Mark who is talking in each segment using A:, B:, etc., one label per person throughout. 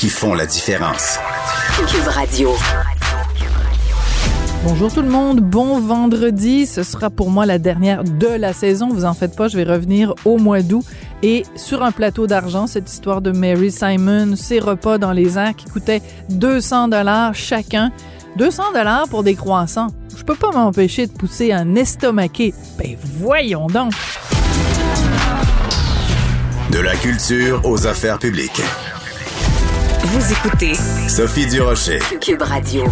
A: qui font la différence.
B: Cube Radio.
C: Bonjour tout le monde, bon vendredi. Ce sera pour moi la dernière de la saison. Vous en faites pas, je vais revenir au mois d'août. Et sur un plateau d'argent, cette histoire de Mary Simon, ses repas dans les airs qui coûtaient 200 dollars chacun. 200 dollars pour des croissants. Je peux pas m'empêcher de pousser un estomaqué. Ben voyons donc.
A: De la culture aux affaires publiques.
B: Vous écoutez
A: Sophie Durocher.
B: Cube Radio.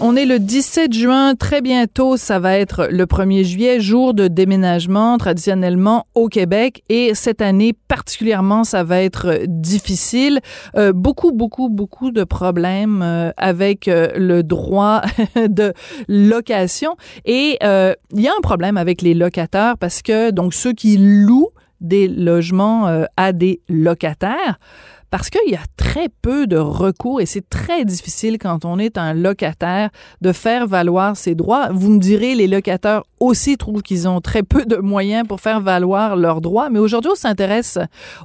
C: On est le 17 juin, très bientôt, ça va être le 1er juillet, jour de déménagement traditionnellement au Québec et cette année particulièrement, ça va être difficile. Euh, beaucoup, beaucoup, beaucoup de problèmes euh, avec euh, le droit de location et euh, il y a un problème avec les locataires parce que donc ceux qui louent des logements euh, à des locataires parce qu'il y a très peu de recours et c'est très difficile quand on est un locataire de faire valoir ses droits. Vous me direz, les locataires aussi trouvent qu'ils ont très peu de moyens pour faire valoir leurs droits, mais aujourd'hui, on s'intéresse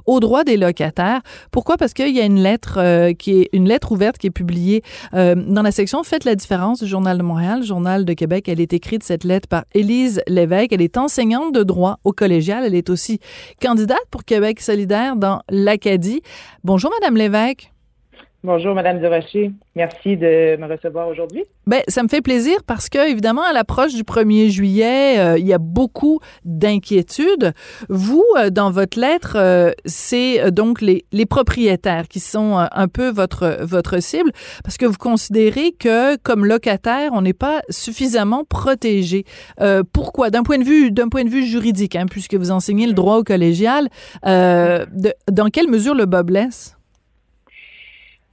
C: aux droits des locataires. Pourquoi? Parce qu'il y a une lettre euh, qui est une lettre ouverte qui est publiée euh, dans la section Faites la différence du Journal de Montréal, Journal de Québec. Elle est écrite, cette lettre, par Élise Lévesque. Elle est enseignante de droit au collégial. Elle est aussi candidate pour Québec solidaire dans l'Acadie. Bonjour, Madame Lévesque.
D: Bonjour, Madame Durocher. Merci de me recevoir aujourd'hui.
C: Ben, ça me fait plaisir parce que, évidemment, à l'approche du 1er juillet, euh, il y a beaucoup d'inquiétudes. Vous, euh, dans votre lettre, euh, c'est donc les, propriétaires qui sont un peu votre, votre cible parce que vous considérez que, comme locataire, on n'est pas suffisamment protégé. Pourquoi? D'un point de vue, point de vue juridique, hein, puisque vous enseignez le droit au collégial, dans quelle mesure le bas blesse?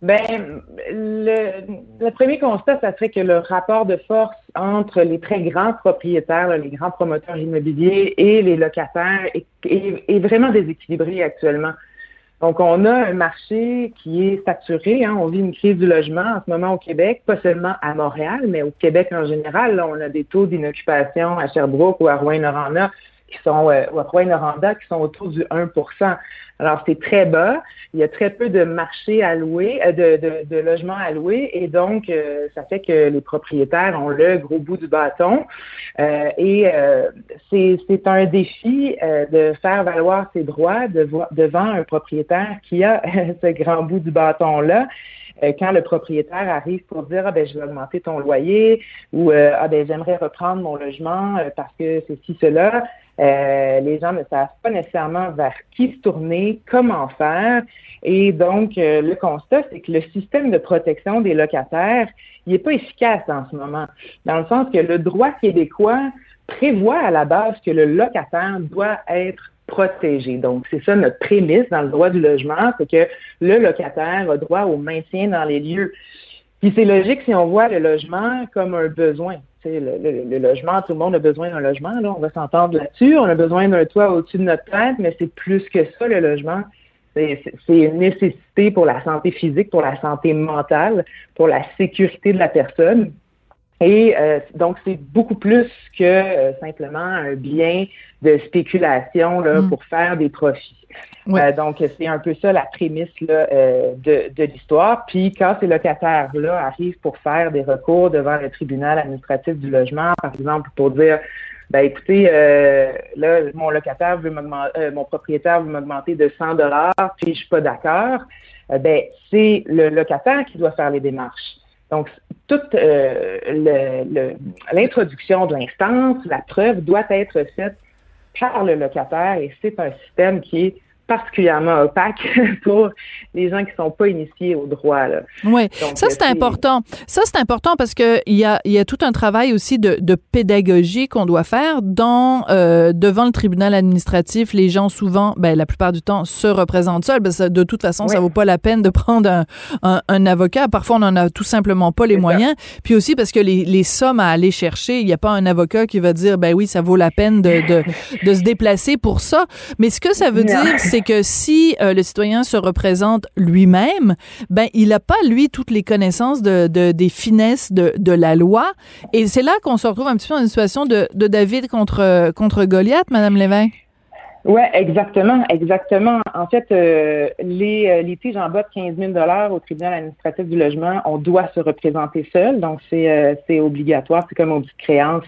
D: Ben, le, premier constat, ça serait que le rapport de force entre les très grands propriétaires, les grands promoteurs immobiliers et les locataires est, vraiment déséquilibré actuellement. Donc, on a un marché qui est saturé. Hein. On vit une crise du logement en ce moment au Québec, pas seulement à Montréal, mais au Québec en général. On a des taux d'inoccupation à Sherbrooke ou à Rouyn-Noranda qui sont euh, ou à qui sont autour du 1% Alors, c'est très bas. Il y a très peu de marchés louer, euh, de, de, de logements louer, et donc euh, ça fait que les propriétaires ont le gros bout du bâton. Euh, et euh, c'est un défi euh, de faire valoir ses droits devant un propriétaire qui a ce grand bout du bâton-là. Quand le propriétaire arrive pour dire ah ben je vais augmenter ton loyer ou ah ben j'aimerais reprendre mon logement parce que ceci cela euh, les gens ne savent pas nécessairement vers qui se tourner, comment faire. Et donc, euh, le constat, c'est que le système de protection des locataires, il n'est pas efficace en ce moment. Dans le sens que le droit québécois prévoit à la base que le locataire doit être protégé. Donc, c'est ça notre prémisse dans le droit du logement, c'est que le locataire a droit au maintien dans les lieux. Puis c'est logique si on voit le logement comme un besoin. Le, le- logement, tout le monde a besoin d'un logement, là, on va s'entendre là-dessus. On a besoin d'un toit au-dessus de notre tête, mais c'est plus que ça, le logement. C'est une nécessité pour la santé physique, pour la santé mentale, pour la sécurité de la personne. Et euh, donc, c'est beaucoup plus que euh, simplement un bien de spéculation là,
C: Mm.
D: pour faire des profits. Euh, donc, c'est un peu ça la prémisse là, de, de l'histoire. Puis, quand ces locataires-là arrivent pour faire des recours devant le tribunal administratif du logement, par exemple, pour dire ben écoutez, euh, là, mon locataire veut euh, mon propriétaire veut m'augmenter de 100 dollars, puis je suis pas d'accord. euh, ben, c'est le locataire qui doit faire les démarches. Donc, toute euh, l'introduction de l'instance, la preuve doit être faite par le locataire et c'est un système qui est particulièrement opaque pour les gens qui sont pas initiés au droit. Là.
C: Oui, ça c'est important. Ça c'est important parce que il y a, y a tout un travail aussi de, de pédagogie qu'on doit faire dans euh, devant le tribunal administratif. Les gens souvent, ben la plupart du temps, se représentent seuls. Parce que de toute façon, ça vaut pas la peine de prendre un, un, un, avocat. Parfois, on en a tout simplement pas les moyens. Puis aussi parce que les, les sommes à aller chercher, il n'y a pas un avocat qui va dire ben oui, ça vaut la peine de, de, de se déplacer pour ça. Mais ce que ça veut dire, c'est que si euh, le citoyen se représente lui-même, ben il n'a pas lui toutes les connaissances de, de des finesses de, la loi. Et c'est là qu'on se retrouve un petit peu dans une situation de, David contre contre Goliath, Madame Lévin.
D: Oui, exactement, exactement. En fait, euh, les euh, litiges en bas de 15 000 au tribunal administratif du logement, on doit se représenter seul, donc c'est c'est obligatoire, c'est comme on dit créance.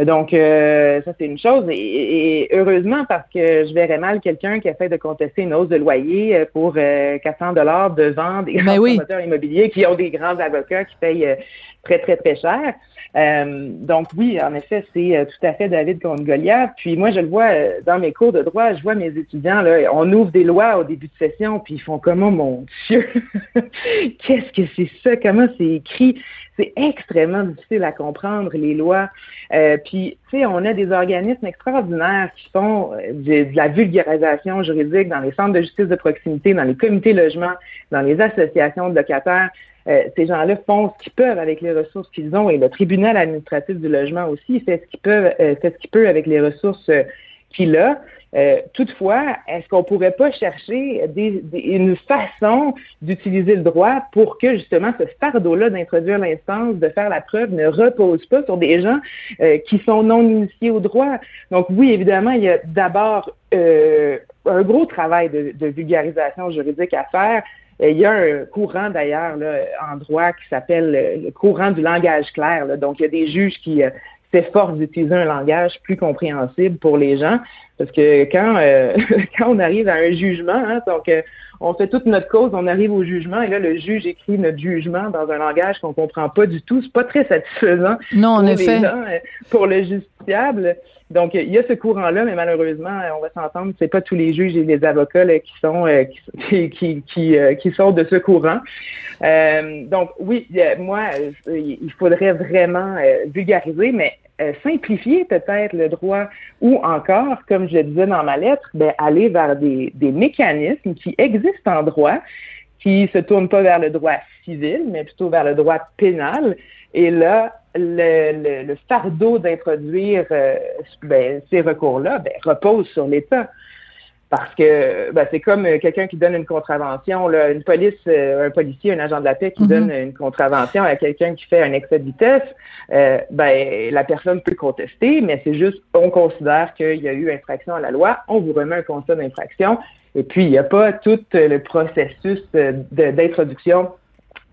D: Donc, euh, ça, c'est une chose. Et, heureusement, parce que je verrais mal quelqu'un qui essaie de contester une hausse de loyer euh, pour 400 euh, dollars devant des
C: ben
D: grands promoteurs immobiliers qui ont des grands avocats qui payent très, très, très cher. Donc oui, en effet, c'est tout à fait David contre. Puis moi, je le vois dans mes cours de droit, je vois mes étudiants, là, on ouvre des lois au début de session, puis ils font comment, mon Dieu, qu'est-ce que c'est ça? Comment c'est écrit? c'est extrêmement difficile à comprendre les lois. Euh, puis, tu sais, on a des organismes extraordinaires qui font euh, de, la vulgarisation juridique dans les centres de justice de proximité, dans les comités logement, dans les associations de locataires. Euh, ces gens-là font ce qu'ils peuvent avec les ressources qu'ils ont et le tribunal administratif du logement aussi fait ce qu'il peut, fait ce qu'il peut avec les ressources qu'il a. Euh, toutefois, est-ce qu'on pourrait pas chercher des, une façon d'utiliser le droit pour que justement ce fardeau-là d'introduire l'instance, de faire la preuve, ne repose pas sur des gens euh, qui sont non initiés au droit? Donc oui, évidemment, il y a d'abord euh, un gros travail de, de, vulgarisation juridique à faire. Il y a un courant d'ailleurs en droit qui s'appelle le courant du langage clair. Donc, il y a des juges qui s'efforcent d'utiliser un langage plus compréhensible pour les gens. Parce que quand, euh, quand on arrive à un jugement, hein, donc euh, on fait toute notre cause, on arrive au jugement, et là, le juge écrit notre jugement dans un langage qu'on comprend pas du tout. C'est pas très satisfaisant
C: non, en
D: pour,
C: effet.
D: Les gens, euh, pour le justiciable. Donc, il y a ce courant-là, mais malheureusement, on va s'entendre, c'est pas tous les juges et les avocats là, qui sont qui, qui, qui, qui, sont de ce courant. donc, oui, moi, il faudrait vraiment vulgariser, mais euh, simplifier peut-être le droit ou encore, comme je disais dans ma lettre, ben, aller vers des, des mécanismes qui existent en droit, qui se tournent pas vers le droit civil, mais plutôt vers le droit pénal. Et là, le, le, fardeau d'introduire euh, ben, ces recours-là ben, repose sur l'État parce que ben, c'est comme euh, quelqu'un qui donne une contravention, là, une police, euh, un policier, un agent de la paix qui mhm. donne une contravention à quelqu'un qui fait un excès de vitesse, euh, ben la personne peut contester, mais c'est juste on considère qu'il y a eu infraction à la loi, on vous remet un constat d'infraction, et puis il n'y a pas tout le processus d'introduction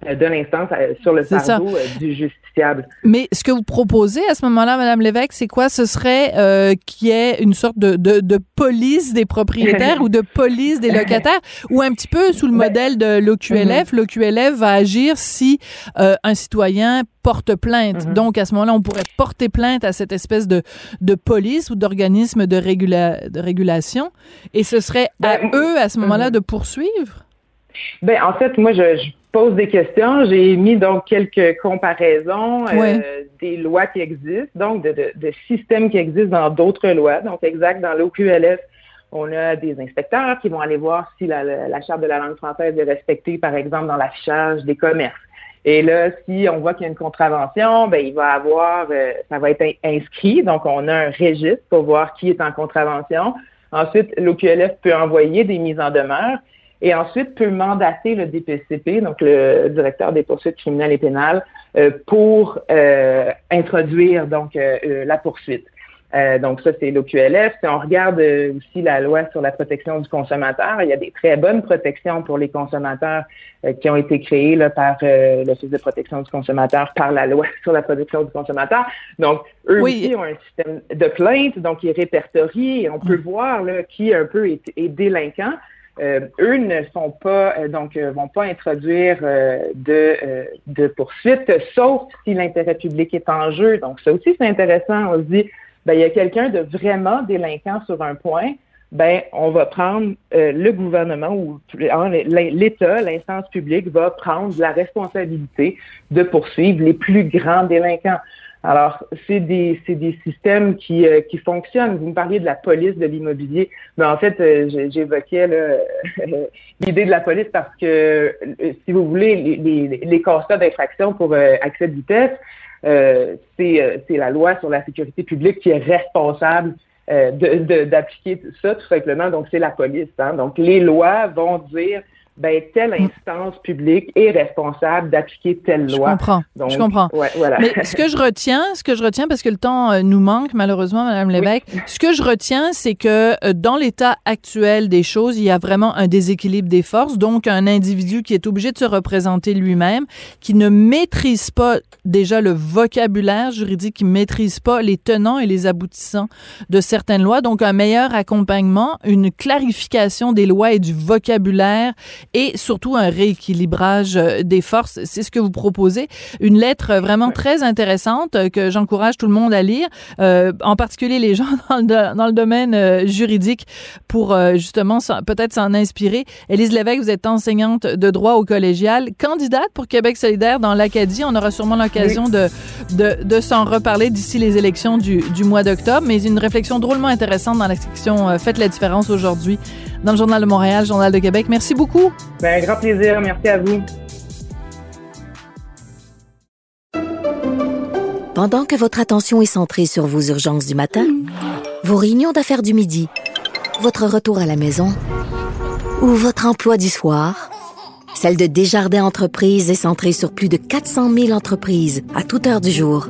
D: de l'instance sur le fardeau du justiciable.
C: Mais ce que vous proposez à ce moment-là, Madame Lévesque, c'est quoi? Ce serait euh, qu'il y ait une sorte de, de, de police des propriétaires ou de police des locataires ou un petit peu sous le modèle de l'OQLF. Mm-hmm. L'OQLF va agir si euh, un citoyen porte plainte. Mm-hmm. Donc, à ce moment-là, on pourrait porter plainte à cette espèce de, de police ou d'organisme de, régula de régulation et ce serait à ben, eux, à ce moment-là, mm-hmm. de poursuivre?
D: Ben, en fait, moi, je, je pose des questions. J'ai mis donc quelques comparaisons euh, des lois qui existent, donc de, de, de systèmes qui existent dans d'autres lois. Donc, exact, dans l'OQLF, on a des inspecteurs qui vont aller voir si la, la, charte de la langue française est respectée, par exemple, dans l'affichage des commerces. Et là, si on voit qu'il y a une contravention, ben il va avoir, euh, ça va être inscrit. Donc, on a un registre pour voir qui est en contravention. Ensuite, l'OQLF peut envoyer des mises en demeure et ensuite peut mandater le DPCP, donc le directeur des poursuites criminelles et pénales, euh, pour euh, introduire donc euh, la poursuite. donc ça, c'est l'OQLF. Si on regarde aussi la loi sur la protection du consommateur, il y a des très bonnes protections pour les consommateurs qui ont été créées là, par l'Office de protection du consommateur, par la loi sur la protection du consommateur. Donc, eux aussi ont un système de plainte, donc qui est répertorié et on peut mm. voir là, qui un peu est, est délinquant. Euh, eux ne sont pas, euh, donc, euh, vont pas introduire de, de poursuite, sauf si l'intérêt public est en jeu. Donc, ça aussi, c'est intéressant. On se dit, ben, il y a quelqu'un de vraiment délinquant sur un point, ben, on va prendre le gouvernement ou l'État, l'instance publique va prendre la responsabilité de poursuivre les plus grands délinquants. Alors, c'est des, c'est des systèmes qui, euh, qui fonctionnent. Vous me parliez de la police de l'immobilier. Mais en fait, euh, j'évoquais l'idée de la police parce que, euh, si vous voulez, les, les, les constats d'infraction pour accès de vitesse, c'est, c'est la loi sur la sécurité publique qui est responsable de, d'appliquer tout ça, tout simplement. Donc, c'est la police. Hein? Donc, les lois vont dire ben, telle mm. instance publique est responsable d'appliquer telle loi.
C: Je comprends. je comprends.
D: voilà.
C: Mais ce que je retiens, ce que je retiens, parce que le temps euh, nous manque malheureusement, Madame Lévesque, ce que je retiens, c'est que euh, dans l'état actuel des choses, il y a vraiment un déséquilibre des forces, donc un individu qui est obligé de se représenter lui-même, qui ne maîtrise pas déjà le vocabulaire juridique, qui maîtrise pas les tenants et les aboutissants de certaines lois, donc un meilleur accompagnement, une clarification des lois et du vocabulaire et surtout un rééquilibrage euh, des forces. C'est ce que vous proposez. Une lettre vraiment très intéressante euh, que j'encourage tout le monde à lire, euh, en particulier les gens dans le, dans le domaine euh, juridique pour justement peut-être s'en inspirer. Élise Lévesque, vous êtes enseignante de droit au collégial, candidate pour Québec solidaire dans l'Acadie. On aura sûrement l'occasion de, de, de s'en reparler d'ici les élections du, du mois d'octobre, mais une réflexion drôlement intéressante dans la section Faites la différence aujourd'hui dans le Journal de Montréal, Journal de Québec. Merci beaucoup.
D: Ben, grand plaisir. Merci à vous.
B: Pendant que votre attention est centrée sur vos urgences du matin, vos réunions d'affaires du midi, votre retour à la maison ou votre emploi du soir, celle de Desjardins Entreprises est centrée sur plus de 400 000 entreprises à toute heure du jour.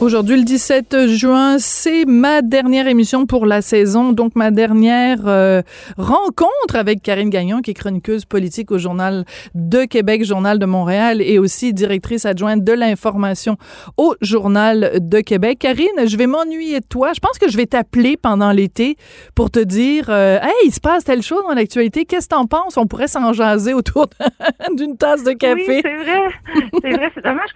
C: Aujourd'hui, le 17 juin, c'est ma dernière émission pour la saison, donc ma dernière euh, rencontre avec Karine Gagnon, qui est chroniqueuse politique au Journal de Québec, Journal de Montréal, et aussi directrice adjointe de l'information au Journal de Québec. Karine, je vais m'ennuyer de toi. Je pense que je vais t'appeler pendant l'été pour te dire, euh, hey, il se passe telle chose dans l'actualité. Qu'est-ce que t'en penses? On pourrait s'en jaser autour d'une tasse de café.
D: Oui, c'est vrai. C'est vrai. C'est dommage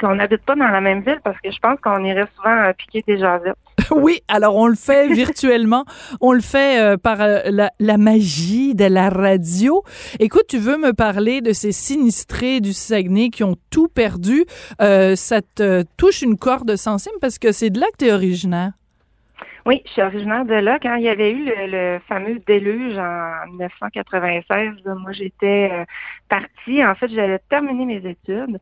D: qu'on n'habite pas dans la même ville parce que je pense qu'on irait souvent euh, piquer des jasettes.
C: oui, alors on le fait virtuellement. on le fait euh, par euh, la, magie de la radio. Écoute, tu veux me parler de ces sinistrés du Saguenay qui ont tout perdu? ça te touche une corde sensible parce que c'est de là que tu es originaire.
D: Oui, je suis originaire de là. Quand il y avait eu le, fameux déluge en 1996, moi j'étais euh, partie. En fait, j'allais terminer mes études,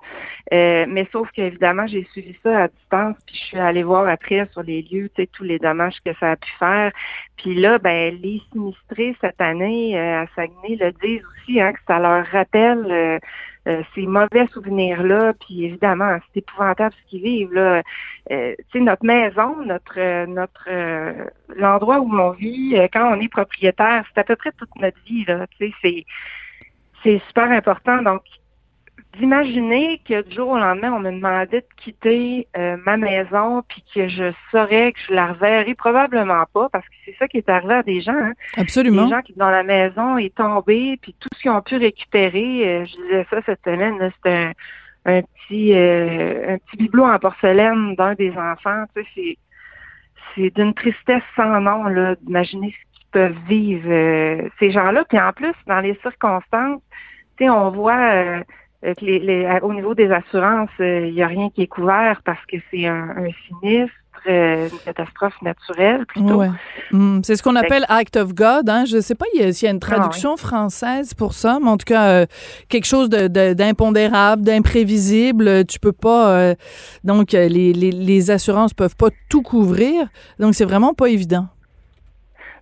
D: euh, mais sauf qu'évidemment, j'ai suivi ça à distance, puis je suis allée voir après sur les lieux, tu sais, tous les dommages que ça a pu faire. Puis là, ben les sinistrés cette année euh, à Saguenay le disent aussi, hein, que ça leur rappelle euh, ces mauvais souvenirs-là, puis évidemment, c'est épouvantable ce qu'ils vivent. Là. Euh, notre maison, notre euh, notre euh, l'endroit où on vit, quand on est propriétaire, c'est à peu près toute notre vie. Là. C'est, c'est super important. Donc, d'imaginer que du jour au lendemain, on me demandait de quitter euh, ma maison, puis que je saurais que je la reverrai probablement pas, parce que c'est ça qui est arrivé à des gens. Hein.
C: Absolument.
D: Des gens qui, dans la maison, est tombé, puis tout ce qu'ils ont pu récupérer, euh, je disais ça cette semaine, c'était
E: un petit un petit bibelot en porcelaine d'un des enfants. Tu sais, c'est c'est d'une tristesse sans nom là d'imaginer ce qu'ils peuvent vivre ces gens-là. Puis en plus, dans les circonstances, tu sais, on voit que les, les, au niveau des assurances, il n'y a rien qui est couvert parce que c'est un, un sinistre une catastrophe naturelle plutôt.
C: Hmm, c'est ce qu'on appelle Act of God. Hein? Je ne sais pas s'il y, a une ah, traduction française pour ça, mais en tout cas, euh, quelque chose d'impondérable, d'imprévisible. Tu peux pas. Euh, donc, les, les, les assurances peuvent pas tout couvrir. Donc, c'est vraiment pas évident.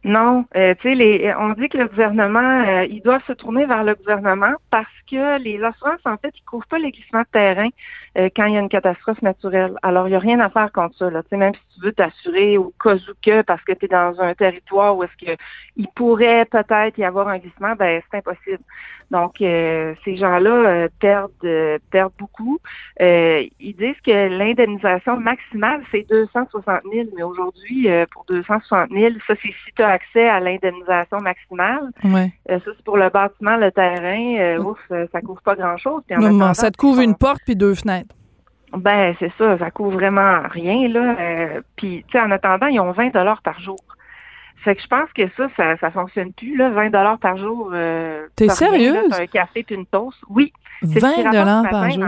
E: Non, euh, tu sais, les, on dit que le gouvernement, euh, il doit se tourner vers le gouvernement parce que les assurances, en fait, ils couvrent pas les glissements de terrain euh, quand il y a une catastrophe naturelle. Alors, il n'y a rien à faire contre ça. Là. Tu sais, même si tu veux t'assurer au cas où que, parce que tu es dans un territoire où est-ce que il pourrait peut-être y avoir un glissement, ben c'est impossible. Donc, euh, ces gens-là euh, perdent euh, perdent beaucoup. ils disent que l'indemnisation maximale, c'est 260 000, mais aujourd'hui, pour 260 000, ça, c'est si tu as accès à l'indemnisation maximale.
C: Ouais.
E: ça, c'est pour le bâtiment, le terrain. ouf, ça couvre pas grand-chose.
C: Non, ça te couvre une porte puis deux fenêtres.
E: Ben, c'est ça, ça couvre vraiment rien, là. puis, tu sais, en attendant, ils ont 20 dollars par jour. Fait que je pense que ça, ça, ça fonctionne plus, là, 20 dollars par jour. Euh,
C: T'es sérieuse?
E: Un café puis une toast. Oui.
C: 20 dollars par jour?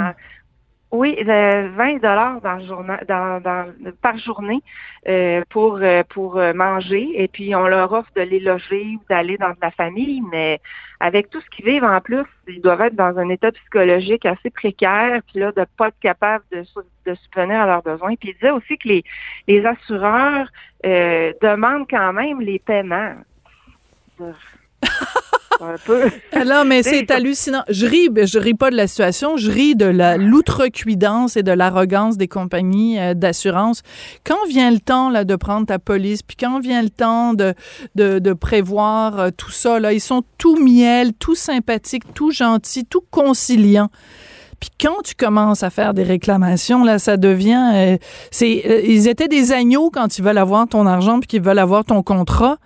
E: Oui, 20 dollars dans, par journée euh, pour euh, pour euh, manger et puis on leur offre de les loger ou d'aller dans la famille, mais avec tout ce qu'ils vivent en plus, ils doivent être dans un état psychologique assez précaire, puis là de pas être capable de, de subvenir à leurs besoins. Puis il disait aussi que les les assureurs demandent quand même les paiements.
C: Alors, mais c'est hallucinant. Je ris, je ris pas de la situation, je ris de la l'outrecuidance et de l'arrogance des compagnies euh, d'assurance. Quand vient le temps là de prendre ta police, puis quand vient le temps de de, de prévoir euh, tout ça là, ils sont tout miel, tout sympathiques, tout gentils, tout conciliants. Puis quand tu commences à faire des réclamations, là, ça devient, euh, c'est, ils étaient des agneaux quand ils veulent avoir ton argent puis qu'ils veulent avoir ton contrat.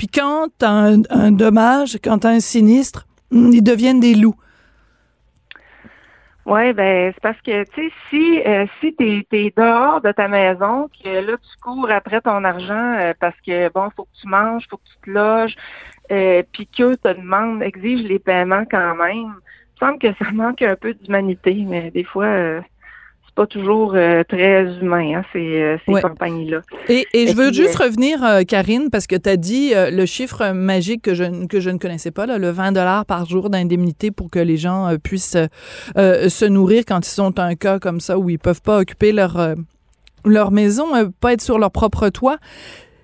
C: Puis quand tu as un, dommage, quand tu as un sinistre, hmm, ils deviennent des loups.
E: Oui, ben c'est parce que tu sais, si euh, si t'es es dehors de ta maison, que là tu cours après ton argent euh, parce que bon, faut que tu manges, faut que tu te loges, euh, puis qu'eux te demandent, exigent les paiements quand même. Il me semble que ça manque un peu d'humanité, mais des fois euh, pas toujours euh, très humain, hein, ces, euh, ces compagnies-là.
C: Et, et, je veux juste euh, revenir, Karine, parce que tu as dit le chiffre magique que je, que je ne connaissais pas, là, le 20 dollars par jour d'indemnité pour que les gens puissent se nourrir quand ils sont un cas comme ça où ils peuvent pas occuper leur, leur maison, pas être sur leur propre toit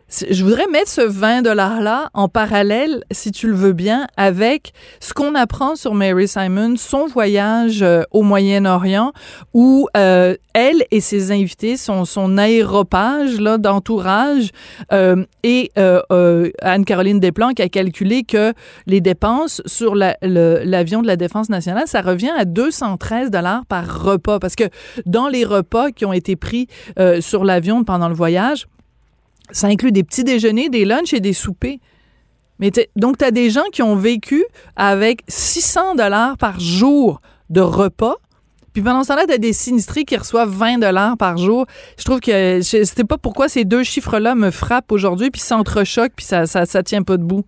C: je voudrais mettre ce 20 $-là en parallèle, si tu le veux bien, avec ce qu'on apprend sur Mary Simon, son voyage euh, au Moyen-Orient, où euh, elle et ses invités, son, son aéropage là, d'entourage, euh, et Anne-Caroline Desplanques a calculé que les dépenses sur l'avion de la Défense nationale, ça revient à 213 dollars par repas, parce que dans les repas qui ont été pris sur l'avion pendant le voyage, ça inclut des petits déjeuners, des lunchs et des soupers. Mais donc, tu as des gens qui ont vécu avec 600 dollars par jour de repas. Puis pendant ce temps-là, tu as des sinistrés qui reçoivent 20 dollars par jour. Je trouve que je sais pas pourquoi ces deux chiffres-là me frappent aujourd'hui, puis s'entrechoquent, puis ça, ça, tient pas debout.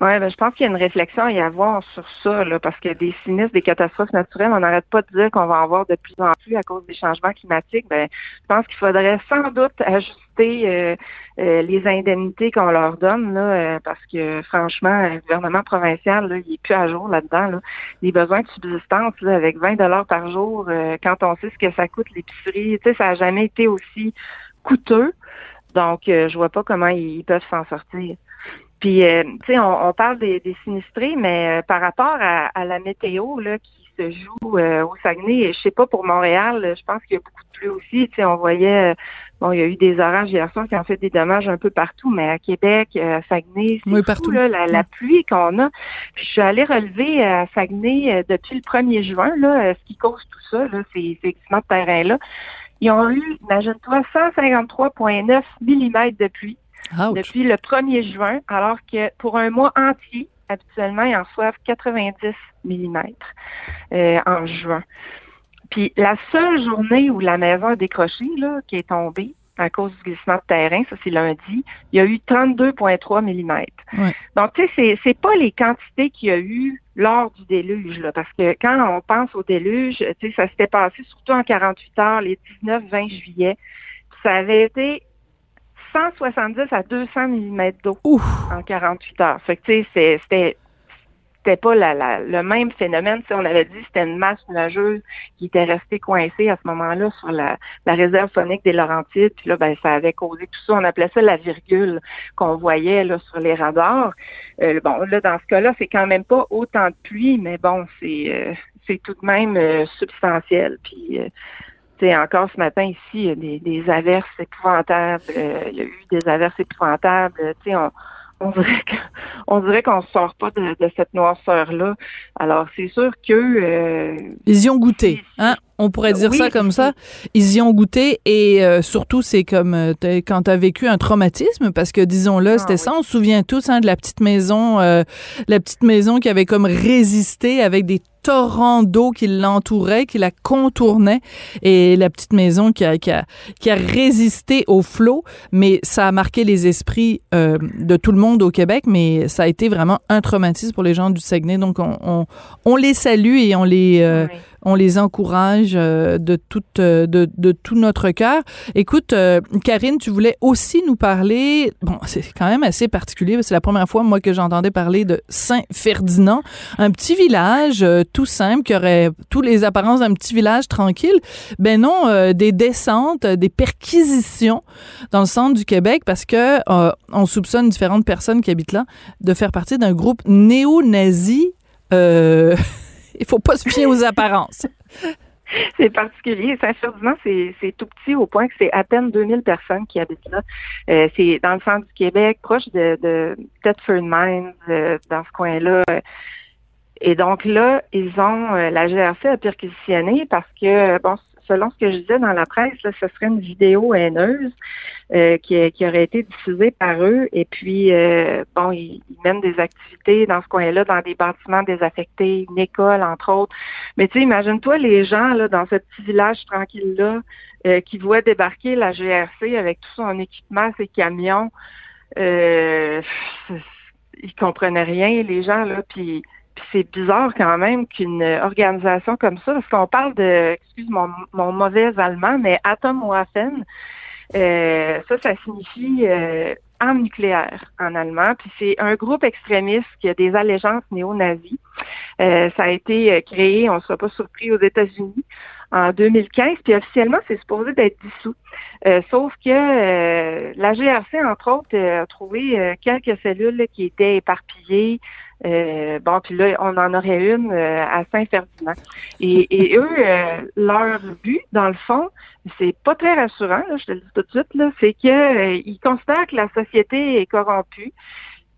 E: Oui, ben, je pense qu'il y a une réflexion à y avoir sur ça, là, parce que des sinistres, des catastrophes naturelles, on n'arrête pas de dire qu'on va en avoir de plus en plus à cause des changements climatiques. Ben, je pense qu'il faudrait sans doute ajuster euh, euh, les indemnités qu'on leur donne, là, euh, parce que franchement, le gouvernement provincial, là, il est plus à jour là-dedans. Là. Les besoins de subsistance là, avec 20 dollars par jour, quand on sait ce que ça coûte l'épicerie, tu sais, ça n'a jamais été aussi coûteux. Donc, je vois pas comment ils peuvent s'en sortir. Puis, euh, tu sais, on, parle des, sinistrés, mais euh, par rapport à, la météo là, qui se joue euh, au Saguenay, je sais pas pour Montréal, je pense qu'il y a beaucoup de pluie aussi. Tu sais, on voyait, bon, il y a eu des orages hier soir qui ont fait des dommages un peu partout, mais à Québec, à Saguenay, c'est partout là, la, pluie qu'on a. Puis, je suis allée relever à Saguenay depuis le 1er juin, là, ce qui cause tout ça, là, ces, ces de terrain-là. Ils ont eu, imagine-toi, 153,9 mm de pluie depuis le 1er juin, alors que pour un mois entier, habituellement, ils en reçoivent 90 mm euh, en juin. Puis la seule journée où la maison a décroché, là, qui est tombée à cause du glissement de terrain, ça c'est lundi, il y a eu 32,3 mm. Donc, tu sais, c'est, c'est pas les quantités qu'il y a eu lors du déluge, là, parce que quand on pense au déluge, tu sais, ça s'était passé surtout en 48 heures, les 19-20 juillet. Ça avait été 170 à 200 mm d'eau en 48 heures. Fait que, tu sais, c'était c'était pas la, le même phénomène. Si on avait dit c'était une masse nuageuse qui était restée coincée à ce moment-là sur la, la réserve phonique des Laurentides. Puis là, ben, ça avait causé tout ça. On appelait ça la virgule qu'on voyait là sur les radars. Euh, bon, là, dans ce cas-là, c'est quand même pas autant de pluie, mais bon, c'est euh, c'est tout de même euh, substantiel. Puis sais, encore ce matin ici, il y a des, des averses épouvantables. il y a eu des averses épouvantables. Tu sais, on, on dirait qu'on dirait qu'on sort pas de, cette noirceur là. Alors c'est sûr que euh,
C: ils y ont goûté, hein? On pourrait dire ça comme ça. Ils y ont goûté et euh, surtout c'est comme euh, quand tu as vécu un traumatisme parce que disons-le, ah c'était ça. On se souvient tous hein, de la petite maison, la petite maison qui avait comme résisté avec des torrent d'eau qui l'entourait, qui la contournait, et la petite maison qui a, qui a, qui a résisté au flot, mais ça a marqué les esprits euh, de tout le monde au Québec, mais ça a été vraiment un traumatisme pour les gens du Saguenay. Donc, on, on, on les salue et on les, euh, on les encourage euh, de tout, euh, de, de, tout notre cœur. Écoute, euh, Karine, tu voulais aussi nous parler, bon, c'est quand même assez particulier, c'est la première fois, moi, que j'entendais parler de Saint-Ferdinand, un petit village tout simple qui aurait tous les apparences d'un petit village tranquille. Ben non, des descentes, des perquisitions dans le centre du Québec parce que on soupçonne différentes personnes qui habitent là de faire partie d'un groupe néo-nazi Il faut pas se fier aux apparences.
E: C'est particulier. Saint-Ferdinand, c'est tout petit au point que c'est à peine 2000 personnes qui habitent là. Euh, c'est dans le centre du Québec, proche de, de Thetford Mines, euh, dans ce coin-là. Et donc là, ils ont euh, la GRC a perquisitionné parce que bon, selon ce que je disais dans la presse, là, ce serait une vidéo haineuse euh, qui, qui, aurait été diffusée par eux. Et puis, euh, bon, ils, mènent des activités dans ce coin-là, dans des bâtiments désaffectés, une école, entre autres. Mais tu sais, imagine-toi les gens là dans ce petit village tranquille-là euh, qui voient débarquer la GRC avec tout son équipement, ses camions. Euh, ils comprenaient rien, les gens, là, puis c'est bizarre quand même qu'une organisation comme ça, parce qu'on parle de, excuse mon, mon mauvais allemand, mais Atomwaffen, euh, ça, ça signifie euh, arme nucléaire en allemand. Puis c'est un groupe extrémiste qui a des allégeances néo-nazis. Euh, ça a été euh, créé, on ne sera pas surpris, aux États-Unis en 2015, puis officiellement, c'est supposé d'être dissous. Euh, sauf que euh, la GRC, entre autres, a trouvé quelques cellules qui étaient éparpillées, euh, bon, puis là, on en aurait une euh, à Saint-Ferdinand. Et, eux, euh, leur but, dans le fond, c'est pas très rassurant, je te le dis tout de suite, là, c'est qu'ils considèrent que la société est corrompue.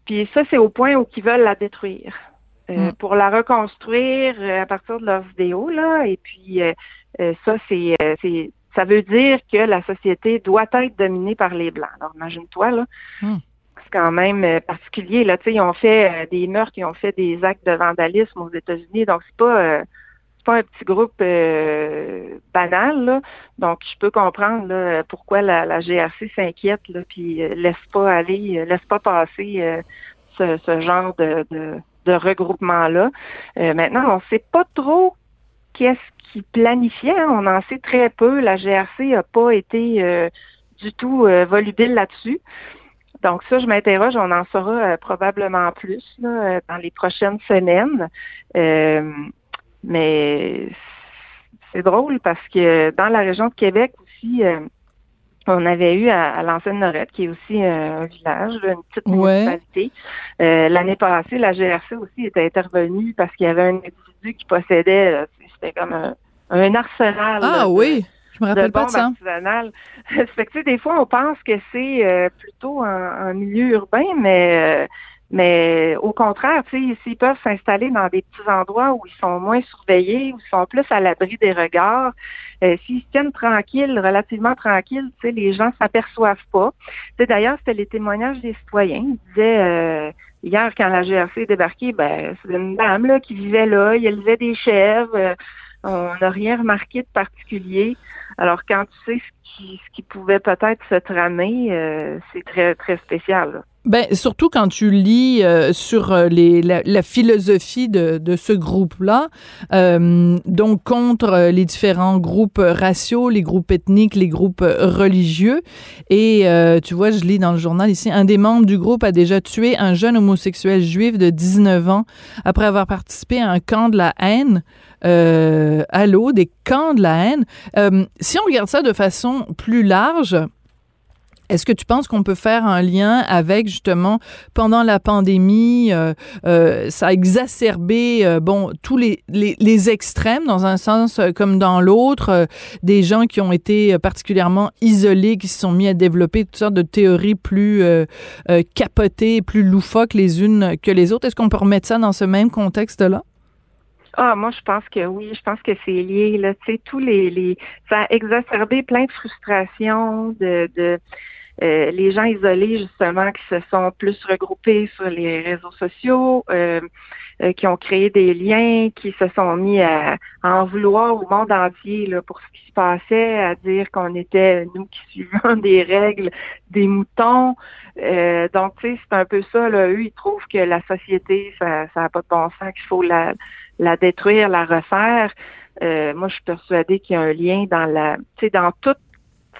E: Puis ça, c'est au point où ils veulent la détruire. Mm. Pour la reconstruire à partir de leurs vidéos, là. Et puis ça, c'est ça veut dire que la société doit être dominée par les Blancs. Alors, imagine-toi, là. Mm quand même euh, particulier. Là, ils ont fait euh, des meurtres, ils ont fait des actes de vandalisme aux États-Unis, donc c'est pas euh, pas un petit groupe banal. Là. Donc, je peux comprendre là, pourquoi la, la GRC s'inquiète, là, puis laisse pas aller, laisse pas passer ce, ce, genre de, de, de regroupement-là. maintenant, on sait pas trop qu'est-ce qui planifiait. Hein. On en sait très peu. La GRC a pas été du tout volubile là-dessus. Donc ça, je m'interroge, on en saura euh, probablement plus euh, dans les prochaines semaines. Euh, mais c'est drôle parce que dans la région de Québec aussi, on avait eu à, l'ancienne Norette, qui est aussi un village, une petite municipalité. L'année passée, la GRC aussi était intervenue parce qu'il y avait un individu qui possédait, c'était comme un, arsenal.
C: Ah oui. Je me rappelle pas de ça.
E: fait que, des fois, on pense que c'est euh, plutôt un, milieu urbain, mais euh, mais au contraire, s'ils peuvent s'installer dans des petits endroits où ils sont moins surveillés, où ils sont plus à l'abri des regards, euh, s'ils se tiennent tranquilles, relativement tranquilles, les gens s'aperçoivent pas. D'ailleurs, c'était les témoignages des citoyens. Ils disaient hier, quand la GRC est débarquée, ben, c'est une dame là, qui vivait là, il élevait des chèvres On n'a rien remarqué de particulier. Alors, quand tu sais ce qui, pouvait peut-être se tramer, euh, c'est très, très spécial.
C: Ben, surtout quand tu lis euh, sur euh, les, la, la philosophie de, ce groupe-là, donc contre les différents groupes raciaux, les groupes ethniques, les groupes religieux. Et tu vois, je lis dans le journal ici, un des membres du groupe a déjà tué un jeune homosexuel juif de 19 ans après avoir participé à un camp de la haine. Euh, allô, des camps de la haine. Euh, si on regarde ça de façon plus large, est-ce que tu penses qu'on peut faire un lien avec justement pendant la pandémie, euh, euh, ça a exacerbé euh, bon tous les, les, les extrêmes dans un sens euh, comme dans l'autre, euh, des gens qui ont été particulièrement isolés, qui se sont mis à développer toutes sortes de théories plus capotées, plus loufoques les unes que les autres? Est-ce qu'on peut remettre ça dans ce même contexte-là?
E: Ah, moi, je pense que oui. Je pense que c'est lié. Là, tu sais, tous les, les, ça a exacerbé plein de frustrations, de, de euh, les gens isolés justement qui se sont plus regroupés sur les réseaux sociaux, euh, euh, qui ont créé des liens, qui se sont mis à, à en vouloir au monde entier là, pour ce qui se passait, à dire qu'on était nous qui suivions des règles, des moutons. Euh, donc, tu sais, c'est un peu ça. Là. Eux, ils trouvent que la société, ça n'a pas de bon sens, qu'il faut la, la détruire, la refaire. Euh, moi, je suis persuadée qu'il y a un lien dans la, tu sais, dans toute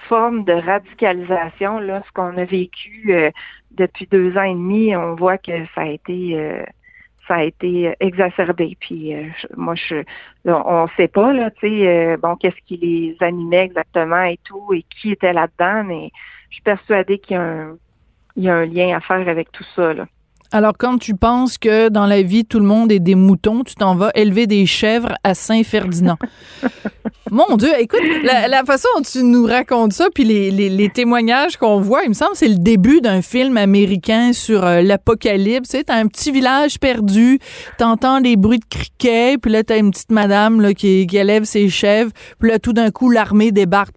E: forme de radicalisation, là, ce qu'on a vécu euh, depuis deux ans et demi, on voit que ça a été euh, ça a été exacerbé. Puis euh, moi, je on sait pas là, tu sais, euh, bon, qu'est-ce qui les animait exactement et tout, et qui était là-dedans, mais je suis persuadée qu'il y a un il y a un lien à faire avec tout ça.
C: Alors, quand tu penses que dans la vie, tout le monde est des moutons, tu t'en vas élever des chèvres à Saint-Ferdinand. Mon Dieu, écoute, la, façon dont tu nous racontes ça, puis les, les- témoignages qu'on voit, il me semble c'est le début d'un film américain sur euh, l'apocalypse. Tu sais, t'as un petit village perdu, t'entends des bruits de criquets, puis là, t'as une petite madame là, qui, qui élève ses chèvres, puis là, tout d'un coup, l'armée débarque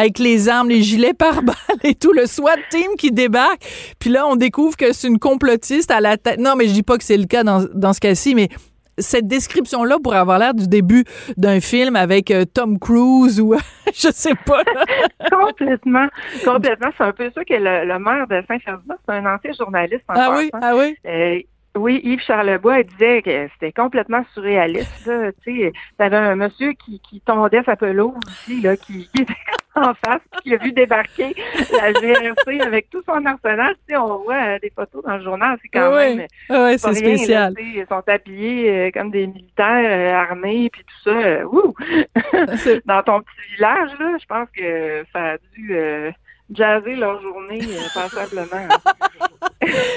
C: avec les armes, les gilets pare-balles et tout, le SWAT team qui débarque. Puis là, on découvre que c'est une complotiste à la tête. Non, mais je dis pas que c'est le cas dans, dans ce cas-ci, mais cette description-là pourrait avoir l'air du début d'un film avec euh, Tom Cruise ou je sais pas.
E: complètement, complètement. C'est un peu ça que le, le maire de Saint-Ferdinand, c'est un ancien journaliste en
C: Ah oui, ah oui.
E: Euh, oui, Yves Charlebois disait que c'était complètement surréaliste. Tu sais, t'avais un monsieur qui, qui tondait sa pelouse aussi, là, qui, qui était en face, puis qui a vu débarquer la GRC avec tout son arsenal. Tu sais, on voit euh, des photos dans le journal, c'est quand
C: Ah oui,
E: même
C: ah
E: pas
C: c'est
E: là,
C: spécial.
E: ils sont habillés euh, comme des militaires euh, armés, puis tout ça. euh, wouh! Dans ton petit village, là, je pense que ça a dû euh, jazzer leur journée euh, passablement.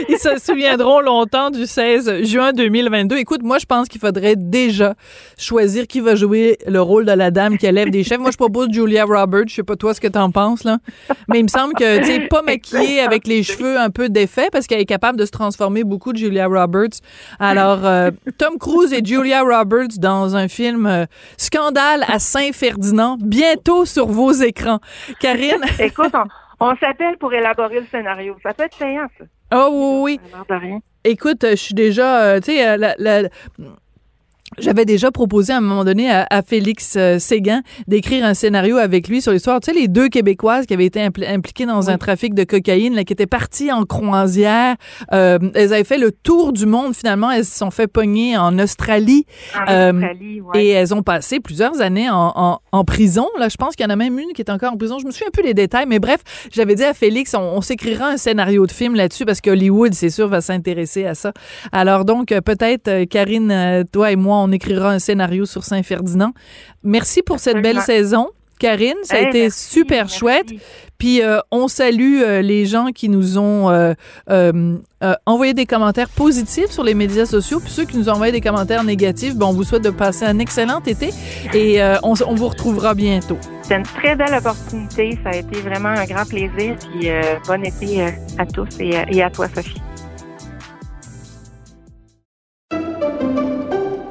C: Ils se souviendront longtemps du 16 juin 2022. Écoute, moi, je pense qu'il faudrait déjà choisir qui va jouer le rôle de la dame qui élève des chefs. Moi, je propose Julia Roberts. Je sais pas toi ce que t'en penses, là. Mais il me semble que, tu sais, pas maquillée avec les cheveux un peu défaits parce qu'elle est capable de se transformer beaucoup de Julia Roberts. Alors, euh, Tom Cruise et Julia Roberts dans un film euh, Scandale à Saint-Ferdinand, bientôt sur vos écrans. Karine?
E: Écoute, on, s'appelle pour élaborer le scénario. Ça peut être payant, ça.
C: Oh oui, oui. Écoute, je suis déjà, euh, tu sais, euh, la- la- j'avais déjà proposé à un moment donné à, à Félix euh, Séguin d'écrire un scénario avec lui sur l'histoire. Tu sais, les deux Québécoises qui avaient été impl- impliquées dans un trafic de cocaïne, là, qui étaient parties en croisière. Euh, elles avaient fait le tour du monde. Finalement, elles se sont fait pogner en Australie.
E: En
C: Euh,
E: Australie, ouais.
C: Et elles ont passé plusieurs années en, en, en prison. Là, je pense qu'il y en a même une qui est encore en prison. Je me souviens un peu des détails, mais bref, j'avais dit à Félix, on, on s'écrira un scénario de film là-dessus parce qu'Hollywood, c'est sûr, va s'intéresser à ça. Alors donc, euh, peut-être, Karine, toi et moi, on écrira un scénario sur Saint-Ferdinand. Merci pour cette belle saison. Karine, ça a
E: Hey,
C: été
E: merci,
C: super
E: merci.
C: chouette. Puis euh, on salue euh, les gens qui nous ont euh, envoyé des commentaires positifs sur les médias sociaux. Puis ceux qui nous ont envoyé des commentaires négatifs, bon, on vous souhaite de passer un excellent été et on, vous retrouvera bientôt.
E: C'est une très belle opportunité. Ça a été vraiment un grand plaisir. Puis bon été à tous et, et à toi, Sophie.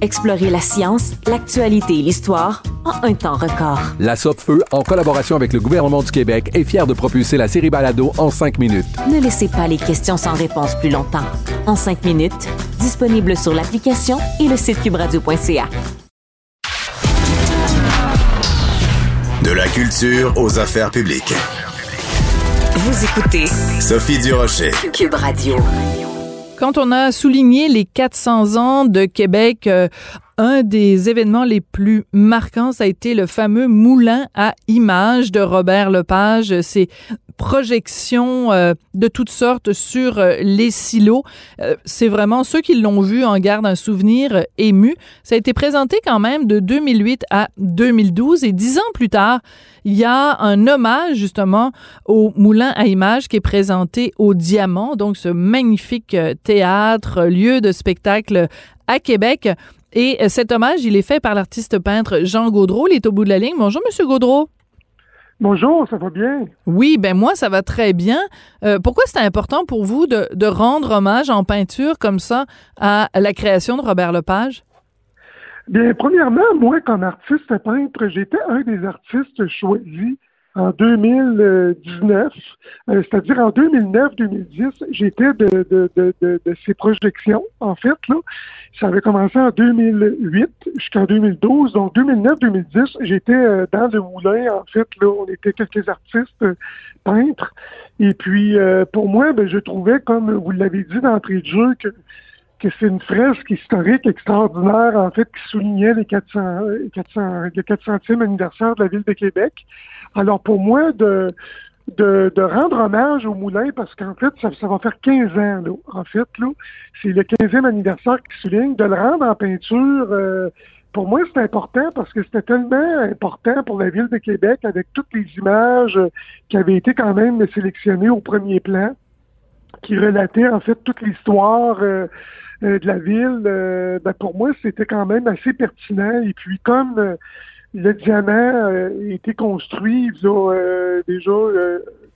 F: Explorez la science, l'actualité et l'histoire en un temps record.
G: La Feu, en collaboration avec le gouvernement du Québec, est fière de propulser la série Balado en cinq minutes.
F: Ne laissez pas les questions sans réponse plus longtemps. En cinq minutes, disponible sur l'application et le site cubradio.ca.
A: De la culture aux affaires publiques.
F: Vous écoutez
A: Sophie Durocher.
F: Cube Radio.
C: Quand on a souligné les 400 ans de Québec, euh, un des événements les plus marquants, ça a été le fameux moulin à images de Robert Lepage. Ces projections euh, de toutes sortes sur euh, les silos. c'est vraiment ceux qui l'ont vu en gardent un souvenir ému. Ça a été présenté quand même de 2008 à 2012 et dix ans plus tard, il y a un hommage justement au Moulin à images qui est présenté au Diamant, donc ce magnifique euh, théâtre, lieu de spectacle à Québec. Et euh, cet hommage, il est fait par l'artiste peintre Jean Gaudreau. Il est au bout de la ligne. Bonjour, Monsieur Gaudreau.
H: Bonjour, ça va bien?
C: Oui, ben moi, ça va très bien. Euh, pourquoi c'est important pour vous de, de, rendre hommage en peinture comme ça à la création de Robert Lepage?
H: Bien, premièrement, moi, comme artiste peintre, j'étais un des artistes choisis en 2019, euh, c'est-à-dire en 2009-2010, j'étais de, de, de, de, ces projections, en fait. Là. Ça avait commencé en 2008 jusqu'en 2012. Donc, 2009-2010, j'étais euh, dans le moulin, en fait. Là, on était quelques artistes euh, peintres. Et puis, pour moi, ben, je trouvais, comme vous l'avez dit d'entrée de jeu, que que c'est une fresque historique extraordinaire, en fait, qui soulignait les 400, 400, le 400e anniversaire de la ville de Québec. Alors, pour moi, de, de, de rendre hommage au moulin, parce qu'en fait, ça, ça, va faire 15 ans, là. En fait, là, c'est le 15e anniversaire qui souligne. De le rendre en peinture, euh, pour moi, c'est important parce que c'était tellement important pour la ville de Québec avec toutes les images qui avaient été quand même sélectionnées au premier plan, qui relataient en fait toute l'histoire. Euh, euh, de la ville, euh, ben pour moi, c'était quand même assez pertinent. Et puis, comme euh, le diamant a été construit il a déjà